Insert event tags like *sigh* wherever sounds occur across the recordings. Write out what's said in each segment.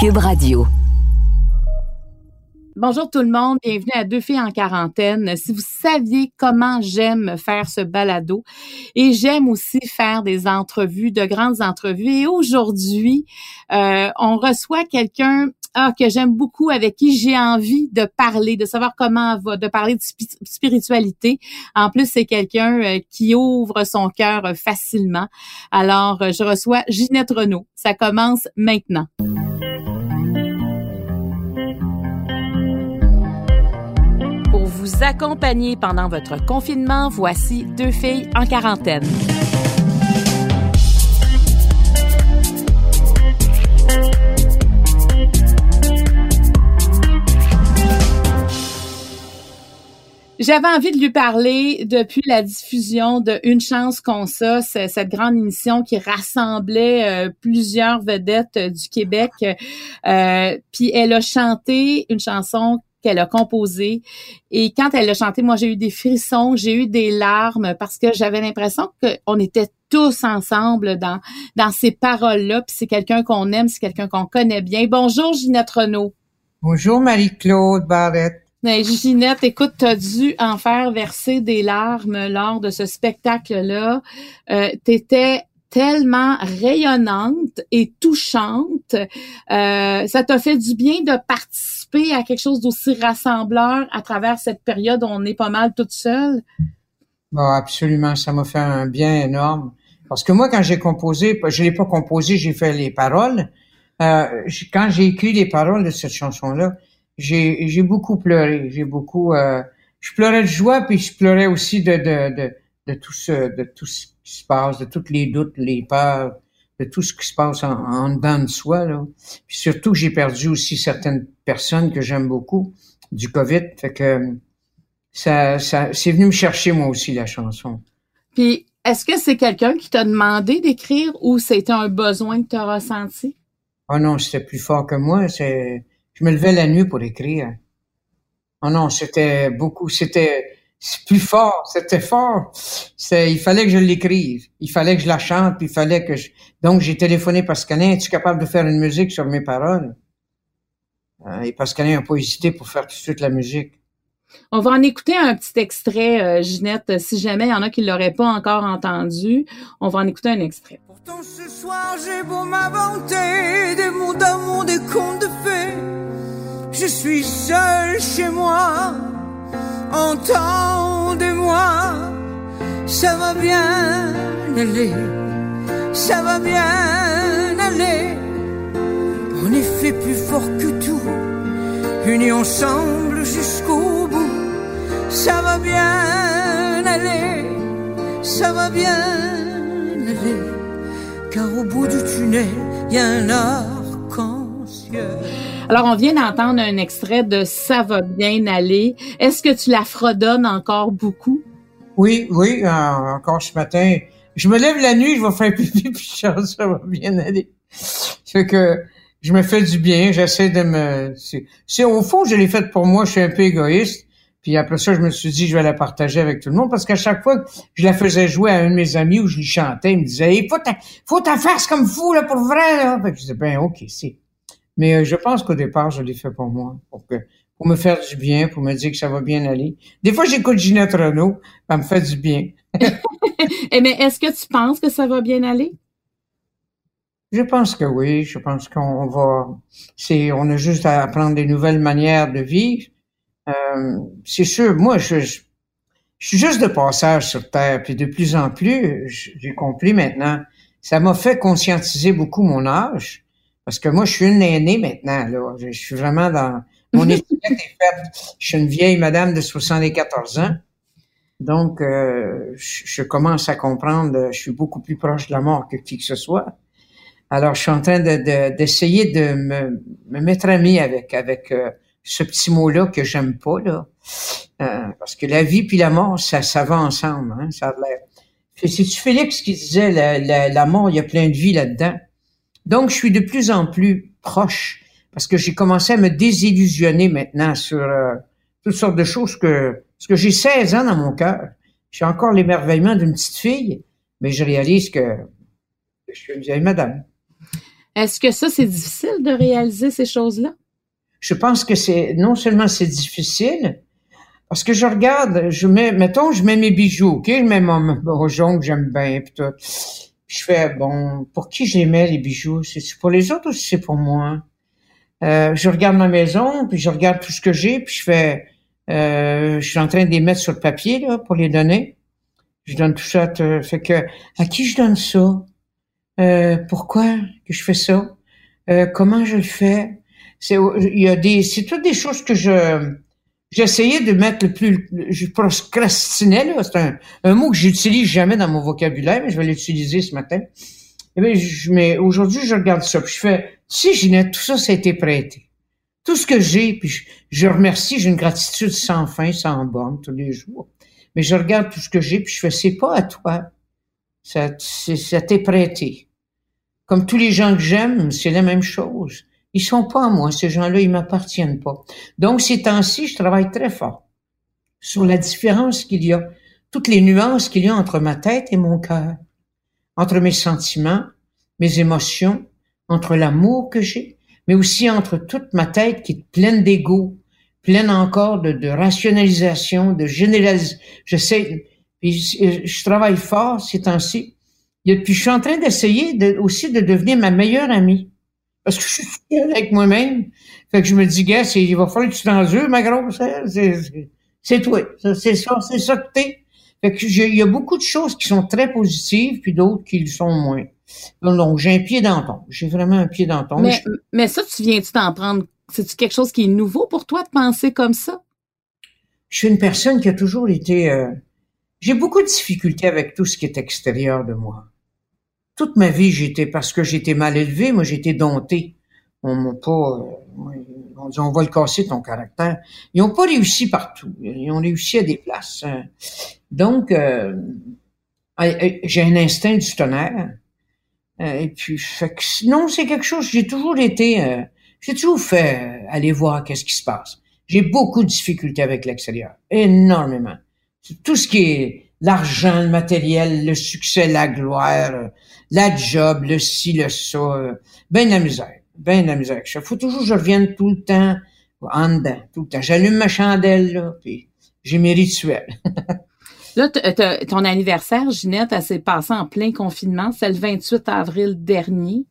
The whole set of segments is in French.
Cube Radio. Bonjour tout le monde, bienvenue à Deux filles en quarantaine. Si vous saviez comment j'aime faire ce balado et j'aime aussi faire des entrevues, de grandes entrevues. Et aujourd'hui, euh, on reçoit quelqu'un ah, que j'aime beaucoup, avec qui j'ai envie de parler, de savoir comment va, de parler de spiritualité. En plus, c'est quelqu'un euh, qui ouvre son cœur facilement. Alors, je reçois Ginette Renault. Ça commence maintenant. Pendant votre confinement, voici deux filles en quarantaine. J'avais envie de lui parler depuis la diffusion de Une chance qu'on ça, cette grande émission qui rassemblait euh, plusieurs vedettes du Québec. Euh, puis elle a chanté une chanson qu'elle a composé. Et quand elle l'a chanté, moi, j'ai eu des frissons, j'ai eu des larmes parce que j'avais l'impression qu'on était tous ensemble dans, dans ces paroles-là. Puis c'est quelqu'un qu'on aime, c'est quelqu'un qu'on connaît bien. Bonjour, Ginette Renault. Bonjour, Marie-Claude Barrette. Mais Ginette, écoute, tu as dû en faire verser des larmes lors de ce spectacle-là. Euh, tu étais tellement rayonnante et touchante. Euh, ça t'a fait du bien de participer à quelque chose d'aussi rassembleur à travers cette période où on est pas mal toute seule? Bon, absolument, ça m'a fait un bien énorme. Parce que moi, quand j'ai composé, je l'ai pas composé, j'ai fait les paroles. Euh, quand j'ai écrit les paroles de cette chanson-là, j'ai, beaucoup pleuré. J'ai beaucoup, euh, je pleurais de joie, puis je pleurais aussi de, de, de, de tout ce, de tout ce qui se passe, de tous les doutes, les peurs, de tout ce qui se passe en, en dedans de soi. Là. Puis surtout, j'ai perdu aussi certaines personnes que j'aime beaucoup du COVID. Fait que ça, ça c'est venu me chercher moi aussi la chanson. Puis est-ce que c'est quelqu'un qui t'a demandé d'écrire ou c'était un besoin que tu as ressenti? Oh non, c'était plus fort que moi. C'est, je me levais la nuit pour écrire. Oh non, c'était beaucoup, c'était, c'est plus fort, c'était fort. C'est, il fallait que je l'écrive, il fallait que je la chante, puis il fallait que je. Donc j'ai téléphoné Pascalin, es-tu capable de faire une musique sur mes paroles? Euh, Et Pascalin n'a pas hésité pour faire tout de suite la musique. On va en écouter un petit extrait, euh, Ginette, si jamais il y en a qui l'auraient pas encore entendu. On va en écouter un extrait. Pourtant ce soir j'ai beau m'inventer des mots d'amour, des contes de fées, je suis seul chez moi entendez-moi, ça va bien aller, ça va bien aller. On est fait plus fort que tout, unis ensemble jusqu'au bout, ça va bien aller, ça va bien aller. Car au bout du tunnel, il y a un arc-en-ciel. Alors, on vient d'entendre un extrait de Ça va bien aller. Est-ce que tu la fredonnes encore beaucoup? Oui, oui, euh, encore ce matin. Je me lève la nuit, je vais faire *laughs* pipi, puis ça va bien aller. Fait que je me fais du bien, j'essaie de me... C'est au fond, je l'ai fait pour moi, je suis un peu égoïste. Puis après ça, je me suis dit, je vais la partager avec tout le monde parce qu'à chaque fois que je la faisais jouer à un de mes amis où je lui chantais, il me disait, hey, faut ta, faut face comme fou, là, pour vrai, là. Fait que je disais, ben, ok, c'est, mais euh, je pense qu'au départ, je l'ai fait pour moi, pour que pour me faire du bien, pour me dire que ça va bien aller. Des fois, j'écoute Ginette Renault, ça me fait du bien. *laughs* Eh mais est-ce que tu penses que ça va bien aller? Je pense que oui. Je pense qu'on va. C'est, on a juste à apprendre des nouvelles manières de vivre. Euh, c'est sûr. Moi, je, je, suis juste de passage sur Terre, puis de plus en plus, j'ai compris maintenant. Ça m'a fait conscientiser beaucoup mon âge. Parce que moi, je suis une aînée maintenant. Là. Je, suis vraiment dans... Mon *laughs* étiquette est faite. Je suis une vieille madame de 74 ans. Donc, euh, je, commence à comprendre, je suis beaucoup plus proche de la mort que qui que ce soit. Alors, je suis en train d'essayer de, de, me, me, mettre ami avec avec euh, ce petit mot-là que j'aime pas là, euh, parce que la vie puis la mort, ça, ça va ensemble. Hein, ça a l'air. C'est-tu Félix qui disait la, la, la mort, il y a plein de vie là-dedans. Donc, je suis de plus en plus proche parce que j'ai commencé à me désillusionner maintenant sur euh, toutes sortes de choses que parce que j'ai 16 ans dans mon cœur. J'ai encore l'émerveillement d'une petite fille, mais je réalise que je suis une vieille madame. Est-ce que ça, c'est difficile de réaliser ces choses-là? Je pense que c'est, non seulement c'est difficile, parce que je regarde, je mets, mettons, je mets mes bijoux, ok? Je mets mon, mon que j'aime bien, pis tout. Je fais, bon, pour qui je les bijoux? C'est pour les autres ou c'est pour moi? Euh, je regarde ma maison, puis je regarde tout ce que j'ai, puis je fais, euh, je suis en train de les mettre sur le papier, là, pour les donner. Je donne tout ça, fait que, à qui je donne ça? Euh, pourquoi que je fais ça? Euh, comment je le fais? C'est, il y a des, c'est toutes des choses que je, j'essayais de mettre le plus, je procrastinais, là. C'est un, un mot que j'utilise jamais dans mon vocabulaire, mais je vais l'utiliser ce matin. Et eh je, mais aujourd'hui, je regarde ça, puis je fais, si Ginette, tout ça, ça a été prêté. Tout ce que j'ai, puis je, je remercie, j'ai une gratitude sans fin, sans borne, tous les jours. Mais je regarde tout ce que j'ai, puis je fais, c'est pas à toi. Ça, ça t'est prêté. Comme tous les gens que j'aime, c'est la même chose. Ils sont pas à moi, ces gens-là, ils m'appartiennent pas. Donc, ces temps-ci, je travaille très fort sur la différence qu'il y a, toutes les nuances qu'il y a entre ma tête et mon cœur, entre mes sentiments, mes émotions, entre l'amour que j'ai, mais aussi entre toute ma tête qui est pleine d'ego, pleine encore de, rationalisation, de généralisation. Je sais, je travaille fort ces temps-ci puis je suis en train d'essayer aussi de devenir ma meilleure amie. Parce que je suis seule avec moi-même. Fait que je me dis, gars, il va falloir que tu t'en ma grosse. C'est toi. C'est ça, c'est ça que t'es. Fait que il y a beaucoup de choses qui sont très positives, puis d'autres qui le sont moins. Donc, j'ai un pied dans ton. J'ai vraiment un pied dans ton. Mais, mais ça, tu viens-tu t'en prendre? C'est-tu quelque chose qui est nouveau pour toi de penser comme ça? Je suis une personne qui a toujours été... Euh, j'ai beaucoup de difficultés avec tout ce qui est extérieur de moi toute ma vie, j'étais, parce que j'étais mal élevé, moi, j'étais dompté. On m'a pas, euh, on dit, on va le casser, ton caractère. Ils ont pas réussi partout. Ils ont réussi à des places. Hein. Donc, euh, j'ai un instinct du tonnerre. Euh, et puis, fait que, non, c'est quelque chose, j'ai toujours été, j'ai toujours fait aller voir qu'est-ce qui se passe. J'ai beaucoup de difficultés avec l'extérieur. Énormément. Tout ce qui est l'argent, le matériel, le succès, la gloire, la job, le ci, le ça, ben la misère, ben la misère. Il faut toujours que je revienne tout le temps en dedans, tout le temps. J'allume ma chandelle, là, puis j'ai mes rituels. *laughs* là, ton anniversaire, Ginette, elle s'est passée en plein confinement. C'est le 28 avril dernier.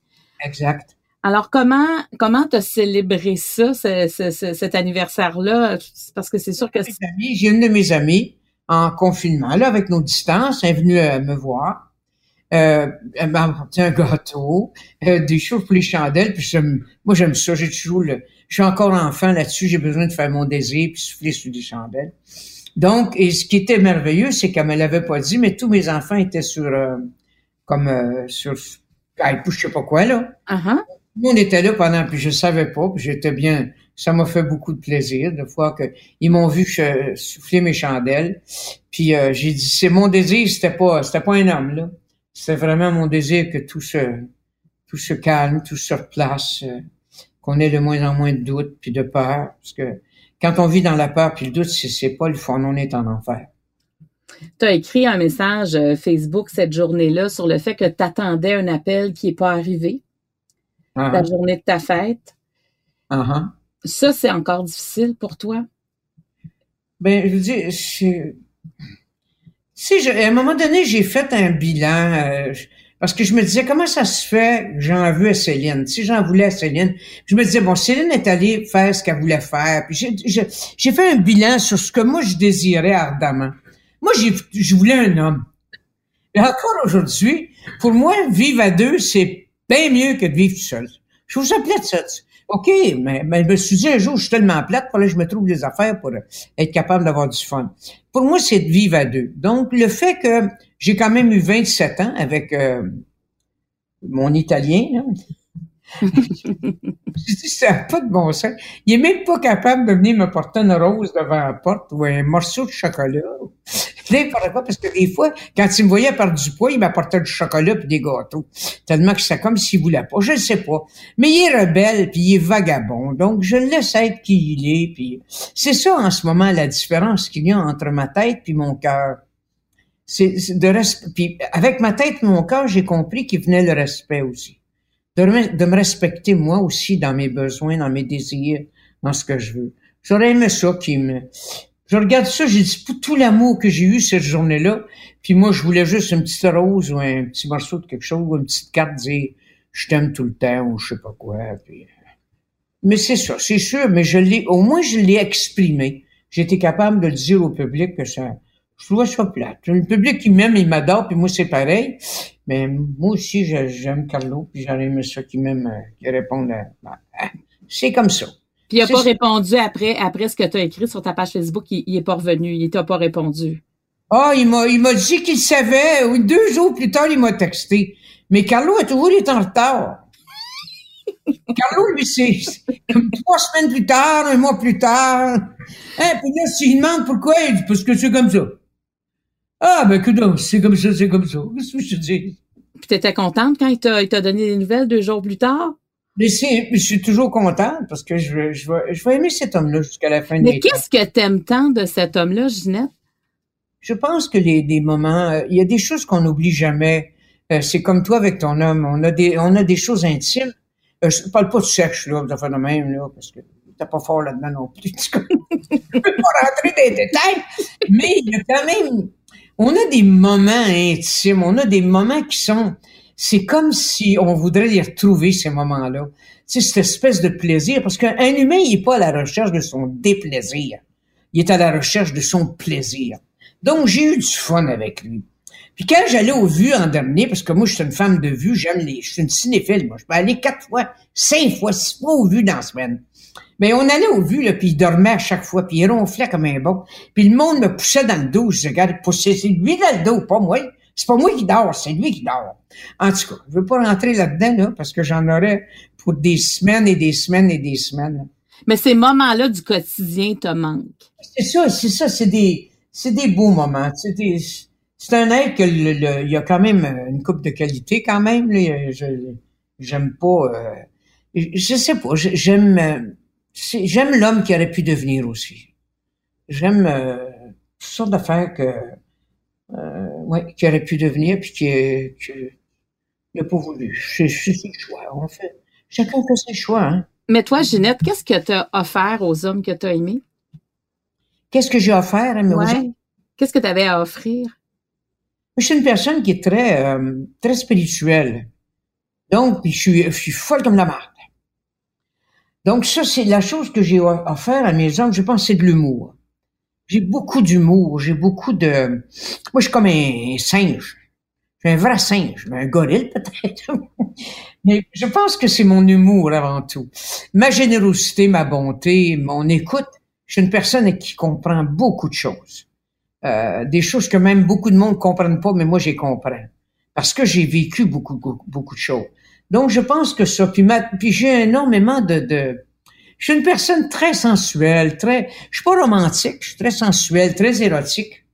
Exact. Alors, comment comment t'as célébré ça, cet anniversaire-là? Parce que c'est sûr que... J'ai une de mes amies en confinement, là, avec nos distances, elle est venue euh, me voir. Euh, elle m'a apporté un gâteau, euh, des choses pour les chandelles, puis moi j'aime ça, j'ai toujours le, je suis encore enfant là-dessus, j'ai besoin de faire mon désir puis souffler sur des chandelles. Donc, et ce qui était merveilleux, c'est qu'elle me l'avait pas dit, mais tous mes enfants étaient sur, euh, comme euh, sur, je sais pas quoi là. Uh-huh. On était là pendant, puis je savais pas, puis j'étais bien, ça m'a fait beaucoup de plaisir de fois que ils m'ont vu souffler mes chandelles. Puis euh, j'ai dit, c'est mon désir, c'était pas, c'était pas un homme là. C'était vraiment mon désir que tout se, tout se calme, tout se replace, euh, qu'on ait de moins en moins de doutes puis de peur, parce que quand on vit dans la peur puis le doute, c'est, c'est pas le fond, on est en enfer. Tu as écrit un message euh, Facebook cette journée-là sur le fait que tu attendais un appel qui n'est pas arrivé, uh-huh. la journée de ta fête. Uh-huh. Ça, c'est encore difficile pour toi? Ben, je veux dire, Si je, à un moment donné, j'ai fait un bilan euh, parce que je me disais comment ça se fait que j'en veux à Céline. Si j'en voulais à Céline, je me disais bon, Céline est allée faire ce qu'elle voulait faire. J'ai fait un bilan sur ce que moi je désirais ardemment. Moi, je voulais un homme. Et encore aujourd'hui, pour moi, vivre à deux, c'est bien mieux que de vivre tout seul. Je ça plaît de ça. OK, mais, mais je me suis dit un jour, je suis tellement plate, pour que je me trouve des affaires pour être capable d'avoir du fun. Pour moi, c'est de vivre à deux. Donc, le fait que j'ai quand même eu 27 ans avec euh, mon Italien, là, *laughs* je dis, ça n'a pas de bon sens. Il est même pas capable de venir me porter une rose devant la porte ou un morceau de chocolat. N'importe quoi, parce que des fois, quand il me voyait perdre du poids, il m'apportait du chocolat puis des gâteaux. Tellement que c'est comme s'il voulait pas. Je ne sais pas. Mais il est rebelle puis il est vagabond. Donc, je le laisse être qui il est. Puis c'est ça, en ce moment, la différence qu'il y a entre ma tête puis mon cœur. C'est de respect. Puis avec ma tête et mon cœur, j'ai compris qu'il venait le respect aussi de, me- de me respecter moi aussi dans mes besoins, dans mes désirs, dans ce que je veux. J'aurais aimé ça qui me... Je regarde ça, j'ai dit tout l'amour que j'ai eu cette journée-là, puis moi je voulais juste une petite rose ou un petit morceau de quelque chose, ou une petite carte dire je t'aime tout le temps ou je sais pas quoi. Euh, Mais c'est ça, c'est sûr, mais je l'ai, au moins je l'ai exprimé. J'étais capable de le dire au public que ça, je trouvais ça plate. Le public qui m'aime, il m'adore, puis moi c'est pareil. Mais moi aussi, j'aime Carlo, puis j'aurais aimé ça qu'il m'aime, euh, à- à- C'est comme ça. Puis il a C'est pas répondu après, après ce que tu as écrit sur ta page Facebook, il, il est pas revenu, il t'a pas répondu. Ah, il m'a, il m'a dit qu'il savait. Oui, Deux jours plus tard, il m'a texté. Mais Carlo a toujours été en retard. *laughs* Carlo, lui, c'est comme trois semaines plus tard, un mois plus tard. Hein, puis là, s'il demande pourquoi, il dit, parce que c'est comme ça. Ah, ben, que non, c'est comme ça, c'est comme ça. Qu'est-ce que je te dis? Puis t'étais contente quand il t'a, il t'a donné des nouvelles deux jours plus tard? Mais c'est, je suis toujours content parce que je vais, je vais, je vais aimer cet homme-là jusqu'à la fin de Mais mes temps. qu'est-ce que t'aimes tant de cet homme-là, Ginette? Je pense que les, des moments, euh, il y a des choses qu'on n'oublie jamais. Euh, c'est comme toi avec ton homme. On a des, on a des choses intimes. Euh, je parle pas de sexe, là, de de même, là, parce que t'es pas fort là-dedans non plus. *laughs* Je peux pas rentrer dans les détails. Mais il y a quand même, on a des moments intimes. On a des moments qui sont, c'est comme si on voudrait les retrouver, ces moments-là. Sais, cette espèce de plaisir, parce qu'un humain, il est pas à la recherche de son déplaisir. Il est à la recherche de son plaisir. Donc, j'ai eu du fun avec lui. Puis quand j'allais aux vues en dernier, parce que moi, je suis une femme de vue, j'aime les, je suis une cinéphile, moi. Je peux aller quatre fois, cinq fois, six fois aux vues dans la semaine. Mais on allait aux vues, là, puis il dormait à chaque fois, puis il ronflait comme un bon. Puis le monde me poussait dans le dos. Je disais, regarde, poussez, c'est lui dans le dos, pas moi. C'est pas moi qui dors, c'est lui qui dort. En tout cas, je veux pas rentrer là-dedans, là, parce que j'en aurais pour des semaines et des semaines et des semaines. Mais ces moments-là du quotidien te manquent. C'est ça, c'est ça, c'est des, c'est des beaux moments. C'est des, c'est un être que le, le- il y a quand même une coupe de qualité quand même. Là. Je, j'aime pas, euh, je, sais pas, j'aime, j'aime l'homme qui aurait pu devenir aussi. J'aime euh, toutes sortes d'affaires que, euh, ouais, qui aurait pu devenir puis qui, que, il a pas voulu. C'est, c'est ses choix. On fait, chacun fait ses choix. Hein. Mais toi, Ginette, qu'est-ce que t'as offert aux hommes que t'as aimés? Qu'est-ce que j'ai offert à mes aux Ouais. Qu'est-ce que t'avais à offrir? Je suis une personne qui est très, euh, très spirituelle. Donc, puis je suis, je suis folle comme la marde. Donc, ça, c'est la chose que j'ai offert à mes hommes, je pense, c'est de l'humour. J'ai beaucoup d'humour, j'ai beaucoup de... Moi, je suis comme un singe. Je un vrai singe, un gorille *laughs* peut-être. mais je pense que c'est mon humour avant tout. Ma générosité, ma bonté, mon écoute. Je suis une personne qui comprend beaucoup de choses. Euh, des choses que même beaucoup de monde comprennent pas, mais moi, j'y comprends. Parce que j'ai vécu beaucoup, beaucoup, de choses. Donc, je pense que ça, puis j'ai énormément de, de, je suis une personne très sensuelle, très, je suis pas romantique, je suis très sensuelle, très érotique.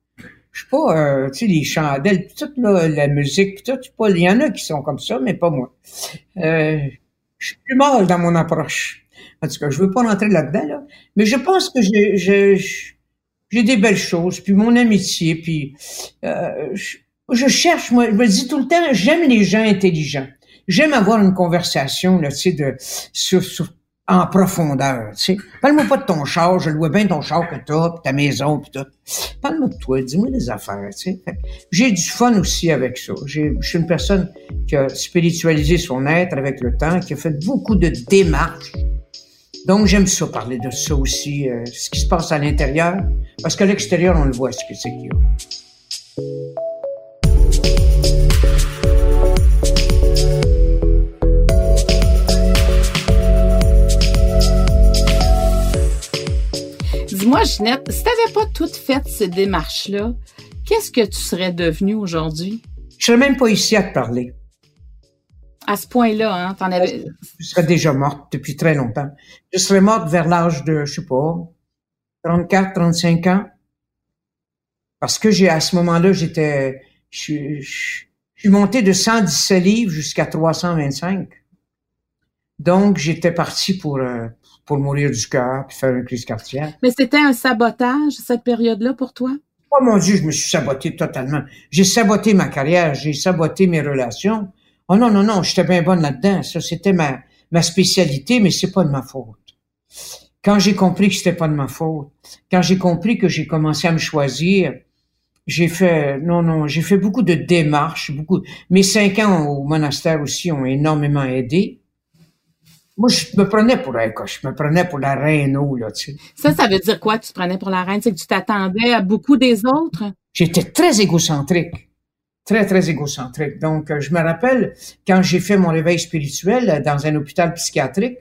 Je suis pas, euh, tu sais, les chandelles, toute la, musique, tout, pas, il y en a qui sont comme ça, mais pas moi. Euh, je suis plus mal dans mon approche. En tout cas, je veux pas rentrer là-dedans, là. Mais je pense que j'ai, j'ai, j'ai des belles choses, puis mon amitié, puis euh, je, je cherche, moi, je me dis tout le temps, j'aime les gens intelligents. J'aime avoir une conversation, là, tu sais, de, sur, sur, en profondeur, tu sais. Parle-moi pas de ton char, je le bien ton char que t'as, puis ta maison, puis tout. Parle-moi de toi, dis-moi des affaires, tu sais. J'ai du fun aussi avec ça. Je suis une personne qui a spiritualisé son être avec le temps, qui a fait beaucoup de démarches. Donc, j'aime ça, parler de ça aussi, euh, ce qui se passe à l'intérieur, parce qu'à l'extérieur, on le voit, ce que c'est qu'il y a. Dis-moi, Ginette, si t'avais pas toutes fait ces démarches-là, qu'est-ce que tu serais devenue aujourd'hui? Je serais même pas ici à te parler. À ce point-là, hein, t'en avais. Je serais déjà morte depuis très longtemps. Je serais morte vers l'âge de, je sais pas, 34, 35 ans. Parce que j'ai, à ce moment-là, j'étais, je, je suis monté de 117 livres jusqu'à 325. Donc, j'étais parti pour, euh, pour mourir du cœur puis faire une crise cardiaque. Mais c'était un sabotage, cette période-là, pour toi? Oh mon Dieu, je me suis saboté totalement. J'ai saboté ma carrière, j'ai saboté mes relations. Oh non, non, non, j'étais bien bonne là-dedans. Ça, c'était ma, ma spécialité, mais c'est pas de ma faute. Quand j'ai compris que c'était pas de ma faute, quand j'ai compris que j'ai commencé à me choisir, j'ai fait, non, non, j'ai fait beaucoup de démarches, beaucoup. Mes cinq ans au monastère aussi ont énormément aidé. Moi, je me prenais pour je me prenais pour la reine là, tu sais. Ça, ça veut dire quoi, tu te prenais pour la reine? C'est que tu t'attendais à beaucoup des autres? J'étais très égocentrique. Très, très égocentrique. Donc, euh, je me rappelle, quand j'ai fait mon réveil spirituel dans un hôpital psychiatrique,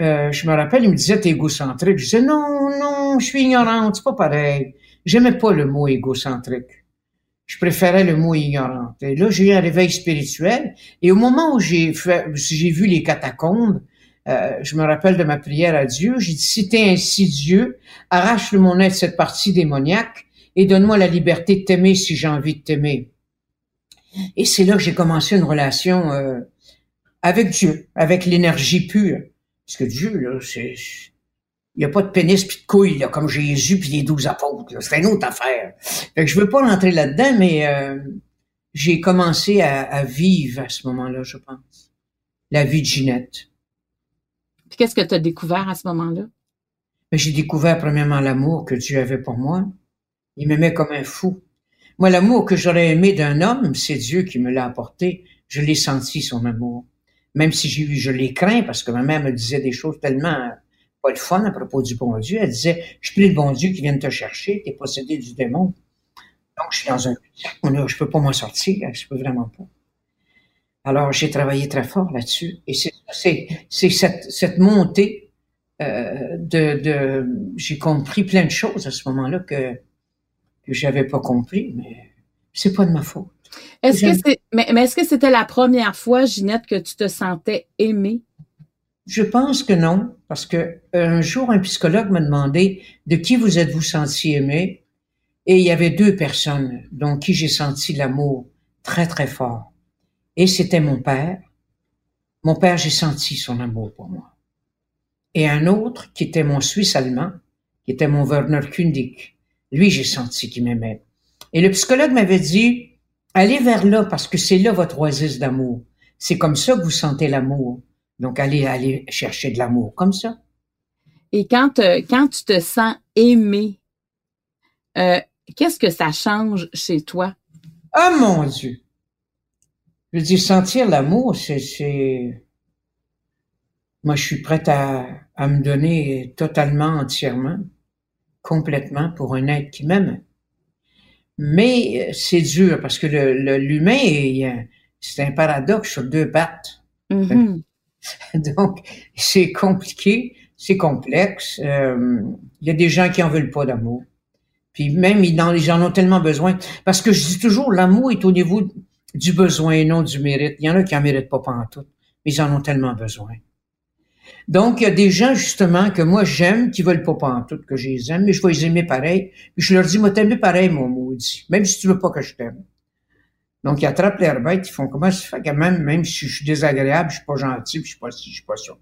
euh, je me rappelle, il me disait, t'es égocentrique. Je disais, non, non, je suis ignorante, c'est pas pareil. J'aimais pas le mot égocentrique. Je préférais le mot ignorante. Et là, j'ai eu un réveil spirituel. Et au moment où j'ai vu les catacombes, euh, je me rappelle de ma prière à Dieu. J'ai dit, si t'es ainsi Dieu, arrache le mon être cette partie démoniaque et donne-moi la liberté de t'aimer si j'ai envie de t'aimer. Et c'est là que j'ai commencé une relation euh, avec Dieu, avec l'énergie pure. Parce que Dieu, là, c'est il n'y a pas de pénis puis de couilles, là, comme Jésus puis les douze apôtres. C'est une autre affaire. Fait que je veux pas rentrer là-dedans, mais euh, j'ai commencé à, vivre à ce moment-là, je pense. La vie de Ginette. Puis qu'est-ce que tu as découvert à ce moment-là? Ben, j'ai découvert premièrement l'amour que Dieu avait pour moi. Il m'aimait comme un fou. Moi, l'amour que j'aurais aimé d'un homme, c'est Dieu qui me l'a apporté. Je l'ai senti, son amour. Même si j'ai je l'ai craint parce que ma mère me disait des choses tellement pas le fun à propos du bon Dieu. Elle disait, je prie le bon Dieu qui vient te chercher, t'es possédé du démon. Donc, je suis dans un je peux pas m'en sortir, je peux vraiment pas. Alors, j'ai travaillé très fort là-dessus. Et c'est, c'est, cette, cette montée euh, de, de j'ai compris plein de choses à ce moment-là que, que j'avais pas compris, mais c'est pas de ma faute. Est-ce que c'est, mais, mais est-ce que c'était la première fois, Ginette, que tu te sentais aimée? Je pense que non, parce que un jour, un psychologue m'a demandé de qui vous êtes-vous senti aimé, et il y avait deux personnes dont qui j'ai senti l'amour très très fort. Et c'était mon père. Mon père, j'ai senti son amour pour moi. Et un autre qui était mon Suisse allemand, qui était mon Werner Kundig. Lui, j'ai senti qu'il m'aimait. Et le psychologue m'avait dit, allez vers là parce que c'est là votre oasis d'amour. C'est comme ça que vous sentez l'amour. Donc, aller, aller chercher de l'amour comme ça. Et quand, euh, quand tu te sens aimé, euh, qu'est-ce que ça change chez toi? Ah, mon Dieu! Je veux dire, sentir l'amour, c'est, Moi, je suis prête à, à me donner totalement, entièrement, complètement pour un être qui m'aime. Mais euh, c'est dur parce que le, l'humain, c'est un paradoxe sur deux pattes. Mm-hmm. *laughs* Donc, c'est compliqué, c'est complexe. Euh, il y a des gens qui en veulent pas d'amour. Puis même, ils en, ont tellement besoin. Parce que je dis toujours, l'amour est au niveau du besoin et non du mérite. Il y en a qui en méritent pas tout, mais ils en ont tellement besoin. Donc, il y a des gens, justement, que moi, j'aime, qui veulent pas pendant tout que je les aime, mais je vais les aimer pareil. Puis je leur dis, moi, t'aimes pareil, mon maudit? Même si tu veux pas que je t'aime. Donc, ils attrapent l'air bête, ils font comment ça fait que même, même si je suis désagréable, je suis pas gentil, puis je suis pas ci, je suis pas ça.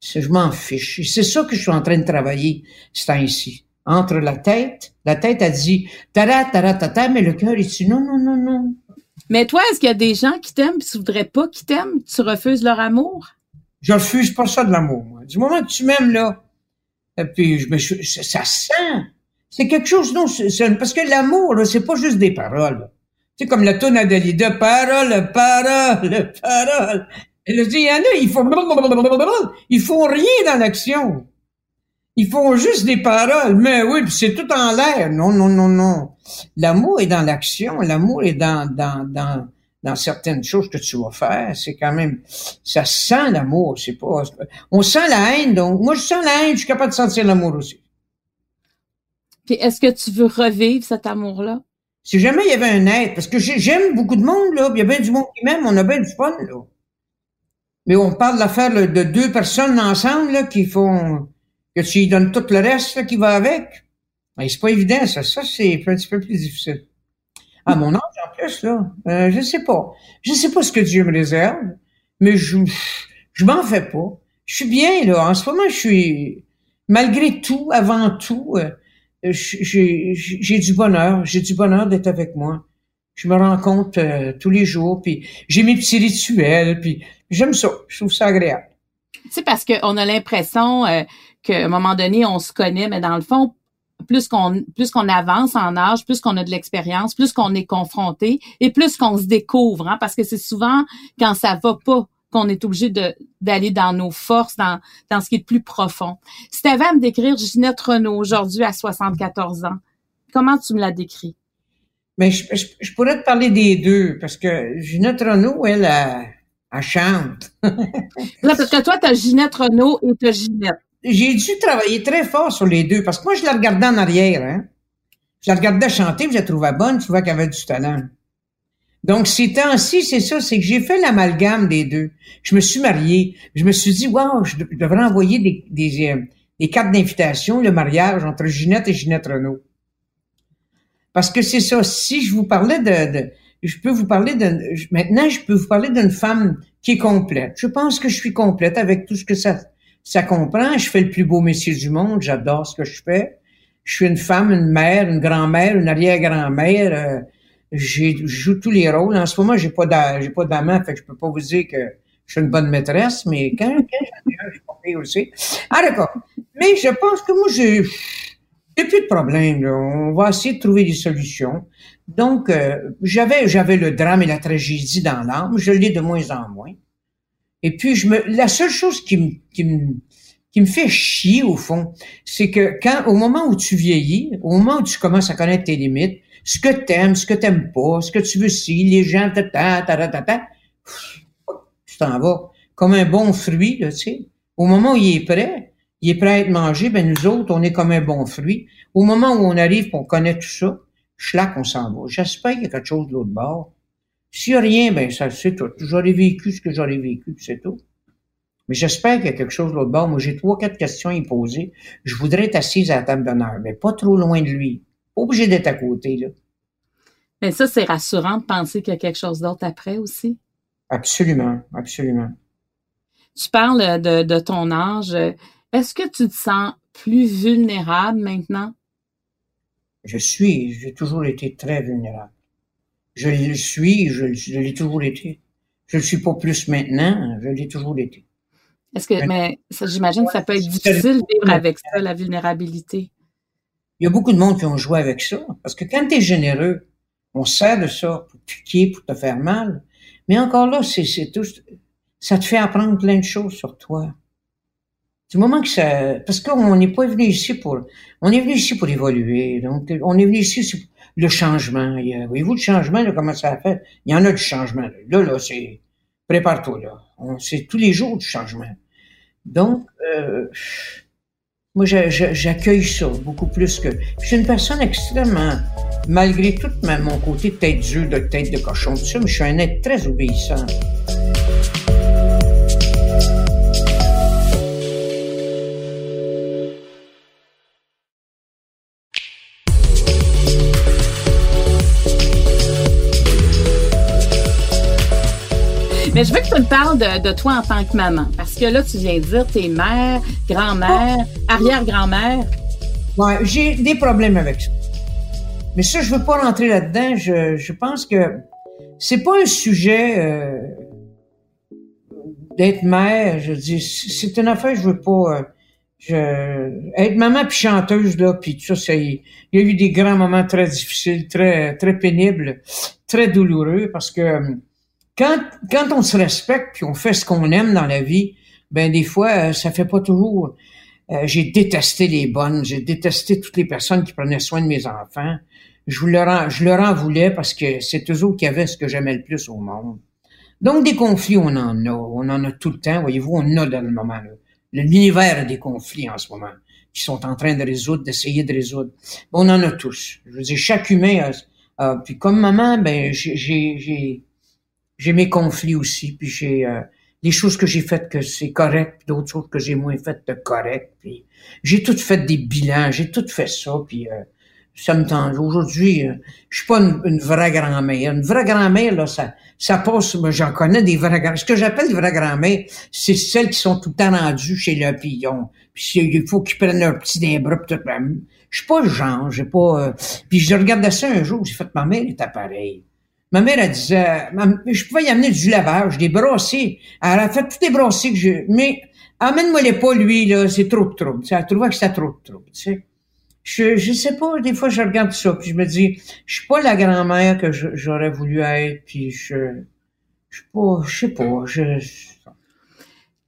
Je m'en fiche. C'est ça que je suis en train de travailler, ce temps-ci. Entre la tête, la tête a dit tara tara tata, mais le cœur il dit non, non, non, non. Mais toi, est-ce qu'il y a des gens qui t'aiment et tu voudrais pas qu'ils t'aiment? Tu refuses leur amour? Je refuse pas ça de l'amour, moi. Du moment que tu m'aimes, là, et puis je me, ça sent. C'est quelque chose, non, parce que l'amour, là, c'est pas juste des paroles. C'est comme la tonne de parole, parole, parole. Et là, il y en a, ils font, *laughs* ils font rien dans l'action. Ils font juste des paroles. Mais oui, c'est tout en l'air. Non, non, non, non. L'amour est dans l'action. L'amour est dans, dans, dans, dans certaines choses que tu vas faire. C'est quand même, ça sent l'amour. C'est pas, on sent la haine. Donc, moi, je sens la haine. Je suis capable de sentir l'amour aussi. Puis, est-ce que tu veux revivre cet amour-là? Si jamais il y avait un être, parce que j'aime beaucoup de monde, là, il y a bien du monde qui m'aime, on a bien du fun, là. Mais on parle de l'affaire de deux personnes ensemble, là, qui font, que tu donnes tout le reste, là, qui va avec. Ben, c'est pas évident, ça. Ça, c'est un petit peu plus difficile. À mon âge, en plus, là, euh, je sais pas. Je sais pas ce que Dieu me réserve, mais je, je m'en fais pas. Je suis bien, là. En ce moment, je suis, malgré tout, avant tout, euh, j'ai du bonheur, j'ai du bonheur d'être avec moi. je me rends compte euh, tous les jours, puis j'ai mes petits rituels, puis j'aime ça. Je trouve ça agréable. C'est parce qu'on a l'impression euh, qu'à un moment donné, on se connaît, mais dans le fond, plus qu'on plus qu'on avance en âge, plus qu'on a de l'expérience, plus qu'on est confronté et plus qu'on se découvre, hein, parce que c'est souvent quand ça va pas qu'on est obligé de d'aller dans nos forces, dans dans ce qui est plus profond. Si tu avais à me décrire Ginette Renault aujourd'hui à 74 ans, comment tu me la décris? Mais je, je, pourrais te parler des deux parce que Ginette Renault, elle, elle, chante. *laughs* Là, parce que toi, tu as Ginette Renault et tu as Ginette j'ai dû travailler très fort sur les deux parce que moi, je la regardais en arrière. Hein. Je la regardais chanter, je la trouvais bonne, tu vois qu'elle avait du talent. Donc, ces temps-ci, c'est ça, c'est que j'ai fait l'amalgame des deux. Je me suis marié. Je me suis dit, wow, je, devrais envoyer des, des, euh, des cartes d'invitation, le mariage entre Ginette et Ginette Renault. Parce que c'est ça, si je vous parlais de, je peux vous parler de, maintenant, je peux vous parler d'une femme qui est complète. Je pense que je suis complète avec tout ce que ça, ça comprend. Je fais le plus beau métier du monde. J'adore ce que je fais. Je suis une femme, une mère, une grand-mère, une arrière-grand-mère. Euh, je joue tous les rôles. En ce moment, j'ai pas j'ai pas d'amant, fait que je peux pas vous dire que je suis une bonne maîtresse, mais quand, quand j'en ai un, je suis pas aussi. Ah, d'accord. Mais je pense que moi, j'ai, plus de problème. On va essayer de trouver des solutions. Donc, euh, j'avais, j'avais le drame et la tragédie dans l'âme. Je l'ai de moins en moins. Et puis, je me, la seule chose qui me, qui me, qui me fait chier, au fond, c'est que quand, au moment où tu vieillis, au moment où tu commences à connaître tes limites, ce que t'aimes, ce que t'aimes pas, ce que tu veux si, les gens, ta, ta, ta, ta, ta, tu t'en vas. Comme un bon fruit, là, tu sais. Au moment où il est prêt, il est prêt à être mangé, ben nous autres, on est comme un bon fruit. Au moment où on arrive, on connaît tout ça, schlac, on s'en va. J'espère qu'il y a quelque chose de l'autre bord. S'il n'y a rien, ben ça c'est tout. J'aurais vécu ce que j'aurais vécu, c'est tout. Mais j'espère qu'il y a quelque chose de l'autre bord. Moi, j'ai trois, quatre questions à y poser. Je voudrais être assise à la table d'honneur, mais pas trop loin de lui. Obligé d'être à côté, là. Mais ça, c'est rassurant de penser qu'il y a quelque chose d'autre après aussi. Absolument, absolument. Tu parles de, de ton âge. Est-ce que tu te sens plus vulnérable maintenant? Je suis, j'ai toujours été très vulnérable. Je le suis, je, l'ai toujours été. Je le suis pas plus maintenant, je l'ai toujours été. Est-ce que, mais j'imagine que ça peut être difficile de vivre avec ça, la vulnérabilité. Il y a beaucoup de monde qui ont joué avec ça. Parce que quand tu es généreux, on sert de ça pour piquer, pour te faire mal. Mais encore là, c'est, tout, ça te fait apprendre plein de choses sur toi. Du moment que ça, parce qu'on n'est pas venu ici pour, on est venu ici pour évoluer. Donc, on est venu ici le changement. Voyez-vous, le changement, là, comment ça a fait? Il y en a du changement. Là, là, c'est, prépare-toi, là. C'est tous les jours du changement. Donc, euh, moi, j'accueille ça beaucoup plus que. Je suis une personne extrêmement, malgré tout mon côté tête dure, de tête de cochon, tout ça, mais je suis un être très obéissant. Mais je veux que tu me parles de, toi en tant que maman. Parce que là, tu viens de dire t'es mère, grand-mère, arrière-grand-mère. Ouais, j'ai des problèmes avec ça. Mais ça, je veux pas rentrer là-dedans. Je, je pense que c'est pas un sujet euh, d'être mère. Je dis, c'est une affaire. Je veux pas. Euh, je, être maman puis chanteuse là, puis tout ça, ça il y a eu des grands moments très difficiles, très très pénibles, très douloureux parce que quand, quand on se respecte puis on fait ce qu'on aime dans la vie, ben des fois, euh, ça fait pas toujours. Euh, j'ai détesté les bonnes, j'ai détesté toutes les personnes qui prenaient soin de mes enfants. Je leur en, je leur en voulais parce que c'est eux qui avaient ce que j'aimais le plus au monde. Donc des conflits, on en a, on en a tout le temps. Voyez-vous, on en a dans le moment. L'univers a des conflits en ce moment qui sont en train de résoudre, d'essayer de résoudre. On en a tous. Je veux dire, chaque humain puis comme maman, ben j'ai j'ai mes conflits aussi, puis j'ai euh, des choses que j'ai faites que c'est correct, d'autres choses que j'ai moins faites de correct. Puis j'ai tout fait des bilans, j'ai tout fait ça, puis euh, ça me tend. Aujourd'hui, euh, je suis pas une, vraie grand-mère. Une vraie grand-mère, là, ça, ça passe. J'en connais des vraies grand Ce que j'appelle des vraies grand-mères, c'est celles qui sont tout le temps rendues chez le pillon. Puis il faut qu'ils prennent leur petit d'un bras, tout. Je suis pas le genre, j'ai pas. puis je regardais ça un jour, j'ai fait ma mère est pareil. Ma mère, elle disait, je pouvais y amener du lavage, des brassés. Elle a fait tous les brassés que je, mais amène-moi les pas, lui, là, c'est trop de trouble. Elle trouvait que c'était trop de trouble, tu sais. Je, je sais pas, des fois, je regarde ça, puis je me dis, je suis pas la grand-mère que j'aurais voulu être, puis je, je suis pas, je sais pas, je,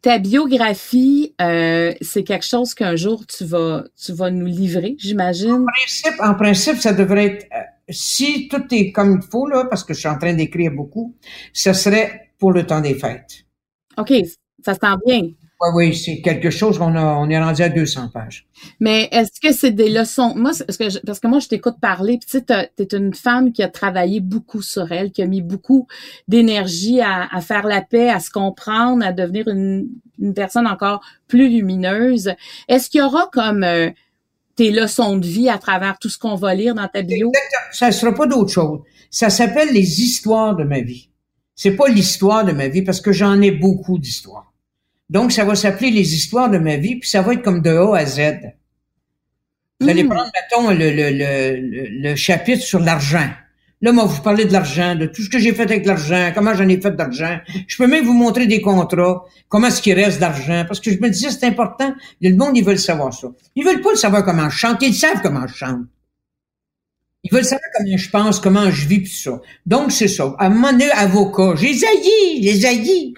ta biographie, euh, c'est quelque chose qu'un jour tu vas, tu vas nous livrer, j'imagine. En principe, en principe, ça devrait être, euh, si tout est comme il faut là, parce que je suis en train d'écrire beaucoup, ce serait pour le temps des fêtes. Ok, ça se sent bien. Oui, oui, c'est quelque chose qu'on a, on est rendu à 200 pages. Mais est-ce que c'est des leçons? Moi, parce que, parce que moi, je t'écoute parler, puis tu sais, t'es une femme qui a travaillé beaucoup sur elle, qui a mis beaucoup d'énergie à, à, faire la paix, à se comprendre, à devenir une, une personne encore plus lumineuse. Est-ce qu'il y aura comme euh, tes leçons de vie à travers tout ce qu'on va lire dans ta bio? Ça ne sera pas d'autre chose. Ça s'appelle les histoires de ma vie. C'est pas l'histoire de ma vie parce que j'en ai beaucoup d'histoires. Donc, ça va s'appeler les histoires de ma vie, puis ça va être comme de A à Z. Vous allez hmm. prendre, mettons, le, le, le, le chapitre sur l'argent. Là, moi, vous parlez de l'argent, de tout ce que j'ai fait avec l'argent, comment j'en ai fait d'argent. Je peux même vous montrer des contrats, comment est-ce qu'il reste d'argent, parce que je me disais, c'est important. Le monde, ils veulent savoir ça. Ils veulent pas le savoir comment je chante, ils savent comment je chante. Ils veulent savoir comment je pense, comment je vis, tout ça. Donc, c'est ça. À un moment donné, avocat, j'ai zaï, les *laughs* haïs.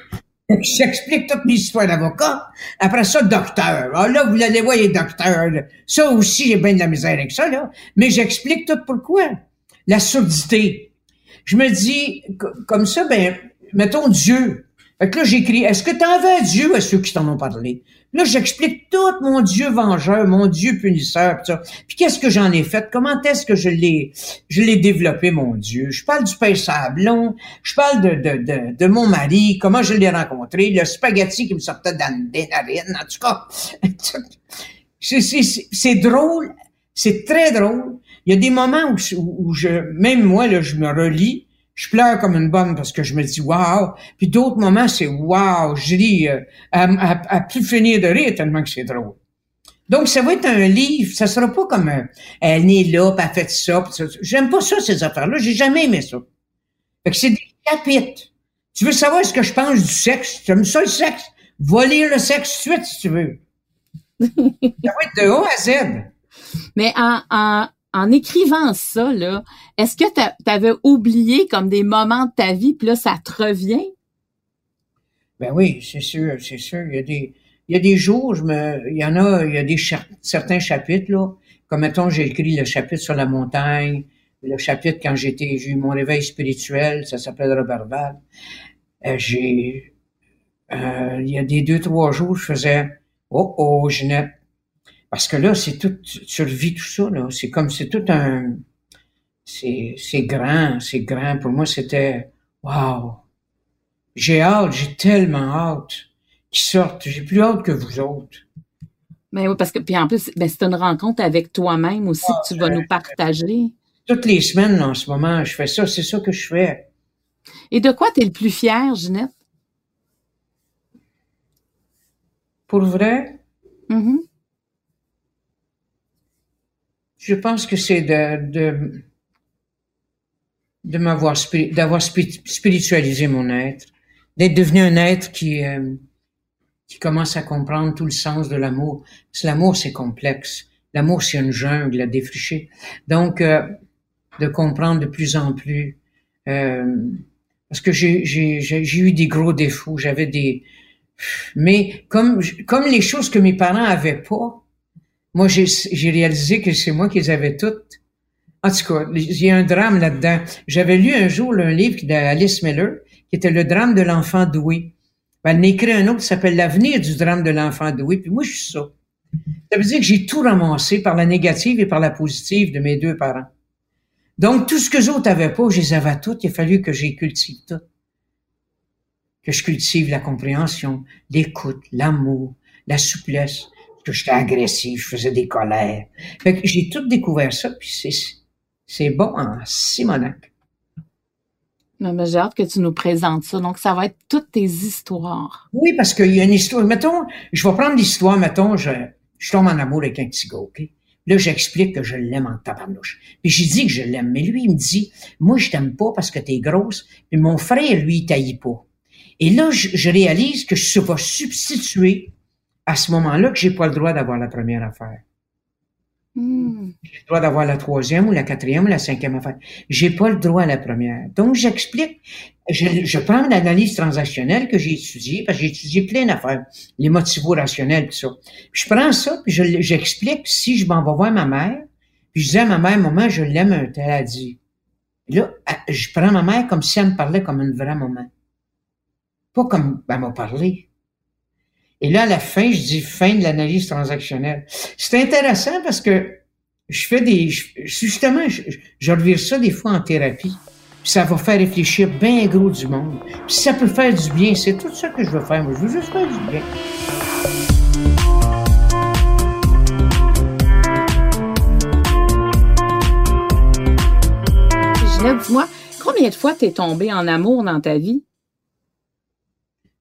J'explique toute l'histoire d'avocat. Après ça, docteur. Ah, là, vous allez voir les docteurs. Ça aussi, j'ai bien de la misère avec ça, là. Mais j'explique tout pourquoi. La surdité. Je me dis, comme ça, ben, mettons Dieu. Fait que là, j'écris, est-ce que t'en veux Dieu à ceux qui t'en ont parlé? Là, j'explique tout mon Dieu vengeur, mon Dieu punisseur, pis ça. Puis qu'est-ce que j'en ai fait? Comment est-ce que je l'ai, je l'ai développé, mon Dieu? Je parle du pain sablon, je parle de, de, de, de mon mari, comment je l'ai rencontré, le spaghetti qui me sortait dans des narines, en tout cas. *laughs* c'est drôle, c'est très drôle. Il y a des moments où, où je, même moi, là, je me relis, je pleure comme une bonne parce que je me dis wow. Puis d'autres moments, c'est wow. Je ris euh, à, plus finir de rire tellement que c'est drôle. Donc, ça va être un livre. Ça sera pas comme un, elle est là, puis elle fait ça. ça. J'aime pas ça, ces affaires-là. J'ai jamais aimé ça. Fait que c'est des chapitres. Tu veux savoir ce que je pense du sexe? Tu aimes ça, le sexe? Va lire le sexe tout de suite, si tu veux. *laughs* ça va être de A à Z. Mais en, en, en écrivant ça, là, est-ce que tu avais oublié comme des moments de ta vie, puis là, ça te revient? Ben oui, c'est sûr, c'est sûr. Il y a des, il y a des jours, il y en a, il y a des certains chapitres. Comme mettons, j'ai écrit le chapitre sur la montagne, le chapitre quand j'étais, j'ai eu mon réveil spirituel, ça s'appelle Robert Val. Euh, j'ai, euh, il y a des deux, trois jours, je faisais, oh, oh, Jeanette, parce que là, c'est tout, tu revis tout ça, là. C'est comme, c'est tout un, c'est, c'est grand, c'est grand. Pour moi, c'était, wow. J'ai hâte, j'ai tellement hâte qu'ils sortent. J'ai plus hâte que vous autres. Mais oui, parce que, puis en plus, ben, c'est une rencontre avec toi-même aussi que tu vas nous partager. Toutes les semaines, en ce moment, je fais ça. C'est ça que je fais. Et de quoi tu es le plus fier, Ginette? Pour vrai? Mm-hmm je pense que c'est de, de, de m'avoir, d'avoir spiritualisé mon être, d'être devenu un être qui, euh, qui commence à comprendre tout le sens de l'amour. L'amour, c'est complexe. L'amour, c'est une jungle à défricher. Donc, euh, de comprendre de plus en plus. Euh, parce que j'ai eu des gros défauts, j'avais des... Mais comme, comme les choses que mes parents avaient pas, moi, j'ai réalisé que c'est moi qui les avais toutes. En tout cas, il y a un drame là-dedans. J'avais lu un jour un livre d'Alice Miller, qui était le drame de l'enfant doué. Ben, elle écrit un autre qui s'appelle L'avenir du drame de l'enfant doué. Puis moi, je suis ça. Ça veut dire que j'ai tout ramassé par la négative et par la positive de mes deux parents. Donc, tout ce que les autres avaient pas, je les avais toutes. Il a fallu que j'ai cultive tout. Que je cultive la compréhension, l'écoute, l'amour, la souplesse, que j'étais agressif, je faisais des colères. Fait que j'ai tout découvert ça, puis c'est, c'est bon en Simonac. Non, mais j'ai hâte que tu nous présentes ça. Donc, ça va être toutes tes histoires. Oui, parce qu'il y a une histoire. Mettons, je vais prendre l'histoire, mettons, je, je tombe en amour avec un petit gars, OK? Là, j'explique que je l'aime en tabarnouche. Puis j'ai dit que je l'aime. Mais lui, il me dit, moi, je t'aime pas parce que t'es grosse. Puis mon frère, lui, il taillit pas. Et là, je, réalise que je vais substituer à ce moment-là que j'ai pas le droit d'avoir la première affaire. Hmm. J'ai le droit d'avoir la troisième ou la quatrième ou la cinquième affaire. J'ai pas le droit à la première. Donc, j'explique, je, je prends l'analyse transactionnelle que j'ai étudiée, parce que j'ai étudié plein d'affaires, les motivo-rationnels, tout ça. je prends ça, puis j'explique si je m'en vais voir ma mère, puis je dis à ma mère, maman, je l'aime un tel, a dit. Là, je prends ma mère comme si elle me parlait comme une vraie maman. Pas comme elle m'a parlé. Et là, à la fin, je dis fin de l'analyse transactionnelle. C'est intéressant parce que je fais des, justement, je, je revire ça des fois en thérapie. Puis ça va faire réfléchir bien gros du monde. Puis ça peut faire du bien. C'est tout ça que je veux faire. Moi, je veux juste faire du bien. dis-moi, combien de fois t'es tombé en amour dans ta vie?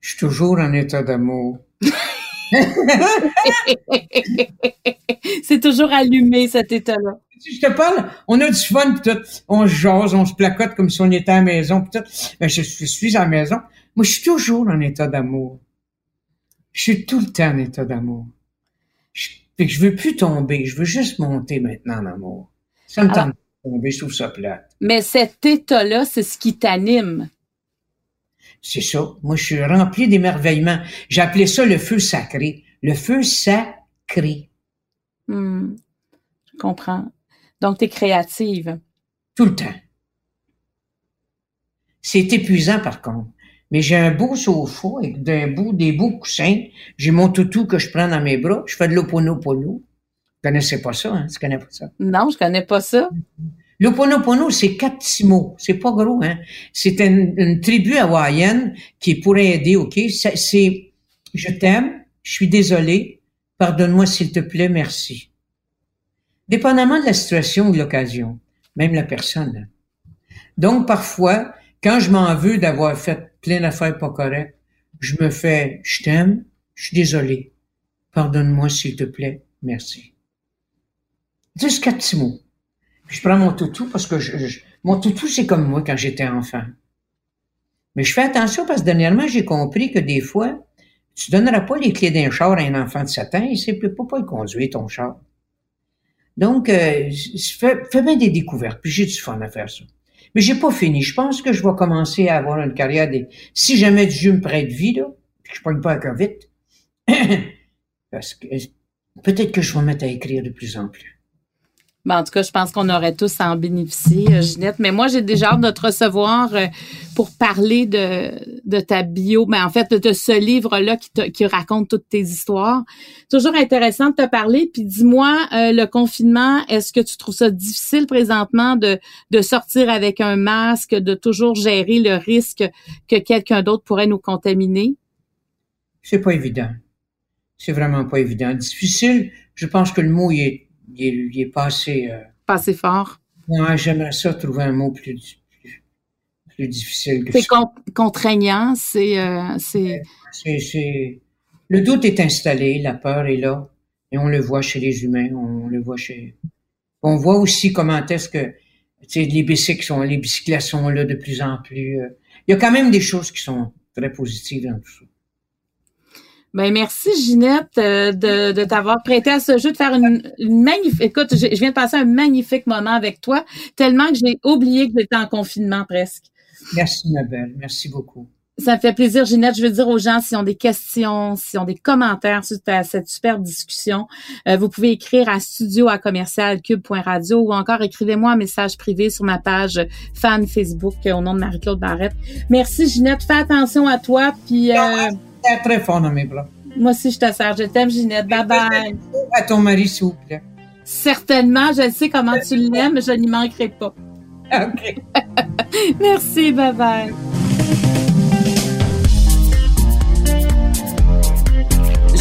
Je suis toujours en état d'amour. *laughs* c'est toujours allumé, cet état-là. Si je te parle, on a du fun, pis tout. On se jase, on se placote comme si on était à la maison, pis tout. Ben, je, suis à la maison. Moi, je suis toujours en état d'amour. Je suis tout le temps en état d'amour. Je, je veux plus tomber, je veux juste monter maintenant en amour. Ça me ah. tente de tomber, je trouve ça plate. Mais cet état-là, c'est ce qui t'anime. C'est ça. Moi, je suis rempli d'émerveillement. J'appelais ça le feu sacré. Le feu sacré. Hmm. Je comprends. Donc, tu es créative. Tout le temps. C'est épuisant, par contre. Mais j'ai un beau sofa avec d'un bout, des beaux coussins. J'ai mon toutou que je prends dans mes bras. Je fais de l'oponopono. Tu connaissais pas ça, hein? Tu connais pas ça? Non, je connais pas ça. L'Oponopono, c'est quatre petits mots. C'est pas gros, hein. C'est une, tribu hawaïenne qui pourrait aider, OK? C'est, je t'aime, je suis désolé, pardonne-moi s'il te plaît, merci. Dépendamment de la situation ou de l'occasion, même la personne. Donc, parfois, quand je m'en veux d'avoir fait plein d'affaires pas correctes, je me fais, je t'aime, je suis désolé, pardonne-moi s'il te plaît, merci. Juste quatre petits mots je prends mon toutou parce que je, mon toutou, c'est comme moi quand j'étais enfant. Mais je fais attention parce que dernièrement, j'ai compris que des fois, tu donneras pas les clés d'un char à un enfant de 7 ans, il sait plus pas, le conduire, ton char. Donc, euh, fais, fais bien des découvertes, puis j'ai du fun à faire ça. Mais j'ai pas fini. Je pense que je vais commencer à avoir une carrière des... Si jamais Dieu me prête vie, là, je pogne pas encore vite, *coughs* parce que peut-être que je vais me mettre à écrire de plus en plus. Ben, en tout cas, je pense qu'on aurait tous à en bénéficier, euh, Ginette. Mais moi, j'ai déjà hâte de te recevoir euh, pour parler de, de ta bio, mais ben, en fait, de, ce livre-là qui, qui raconte toutes tes histoires. Toujours intéressant de te parler. Puis dis-moi, euh, le confinement, est-ce que tu trouves ça difficile présentement de, de sortir avec un masque, de toujours gérer le risque que quelqu'un d'autre pourrait nous contaminer? C'est pas évident. C'est vraiment pas évident. Difficile, je pense que le mot est il est, pas assez... Euh, pas assez fort. Ouais, j'aimerais ça trouver un mot plus, plus, difficile que C'est contraignant, c'est... Euh, c'est... Le doute est installé, la peur est là, et on le voit chez les humains, on le voit chez... On voit aussi comment est-ce que les bicycles sont, les bicyclettes sont là de plus en plus. Euh. Il y a quand même des choses qui sont très positives dans tout ça. Ben merci Ginette euh, de, de t'avoir prêté à ce jeu, de faire une, magnifique. Écoute, je, viens de passer un magnifique moment avec toi, tellement que j'ai oublié que j'étais en confinement presque. Merci ma belle, merci beaucoup. Ça me fait plaisir, Ginette. Je veux dire aux gens s'ils ont des questions, s'ils ont des commentaires sur cette superbe discussion, euh, vous pouvez écrire à studio à commercialcube.radio ou encore écrivez-moi un message privé sur ma page fan Facebook au nom de Marie-Claude Barrette. Merci, Ginette. Fais attention à toi. Puis, euh, très fort dans mes bras. Moi aussi, je te sers. Je t'aime, Ginette. Bye bye. À ton mari, s'il vous plaît. Certainement. Je sais comment tu l'aimes. Je n'y manquerai pas. *laughs* OK. *laughs* Merci. Bye bye.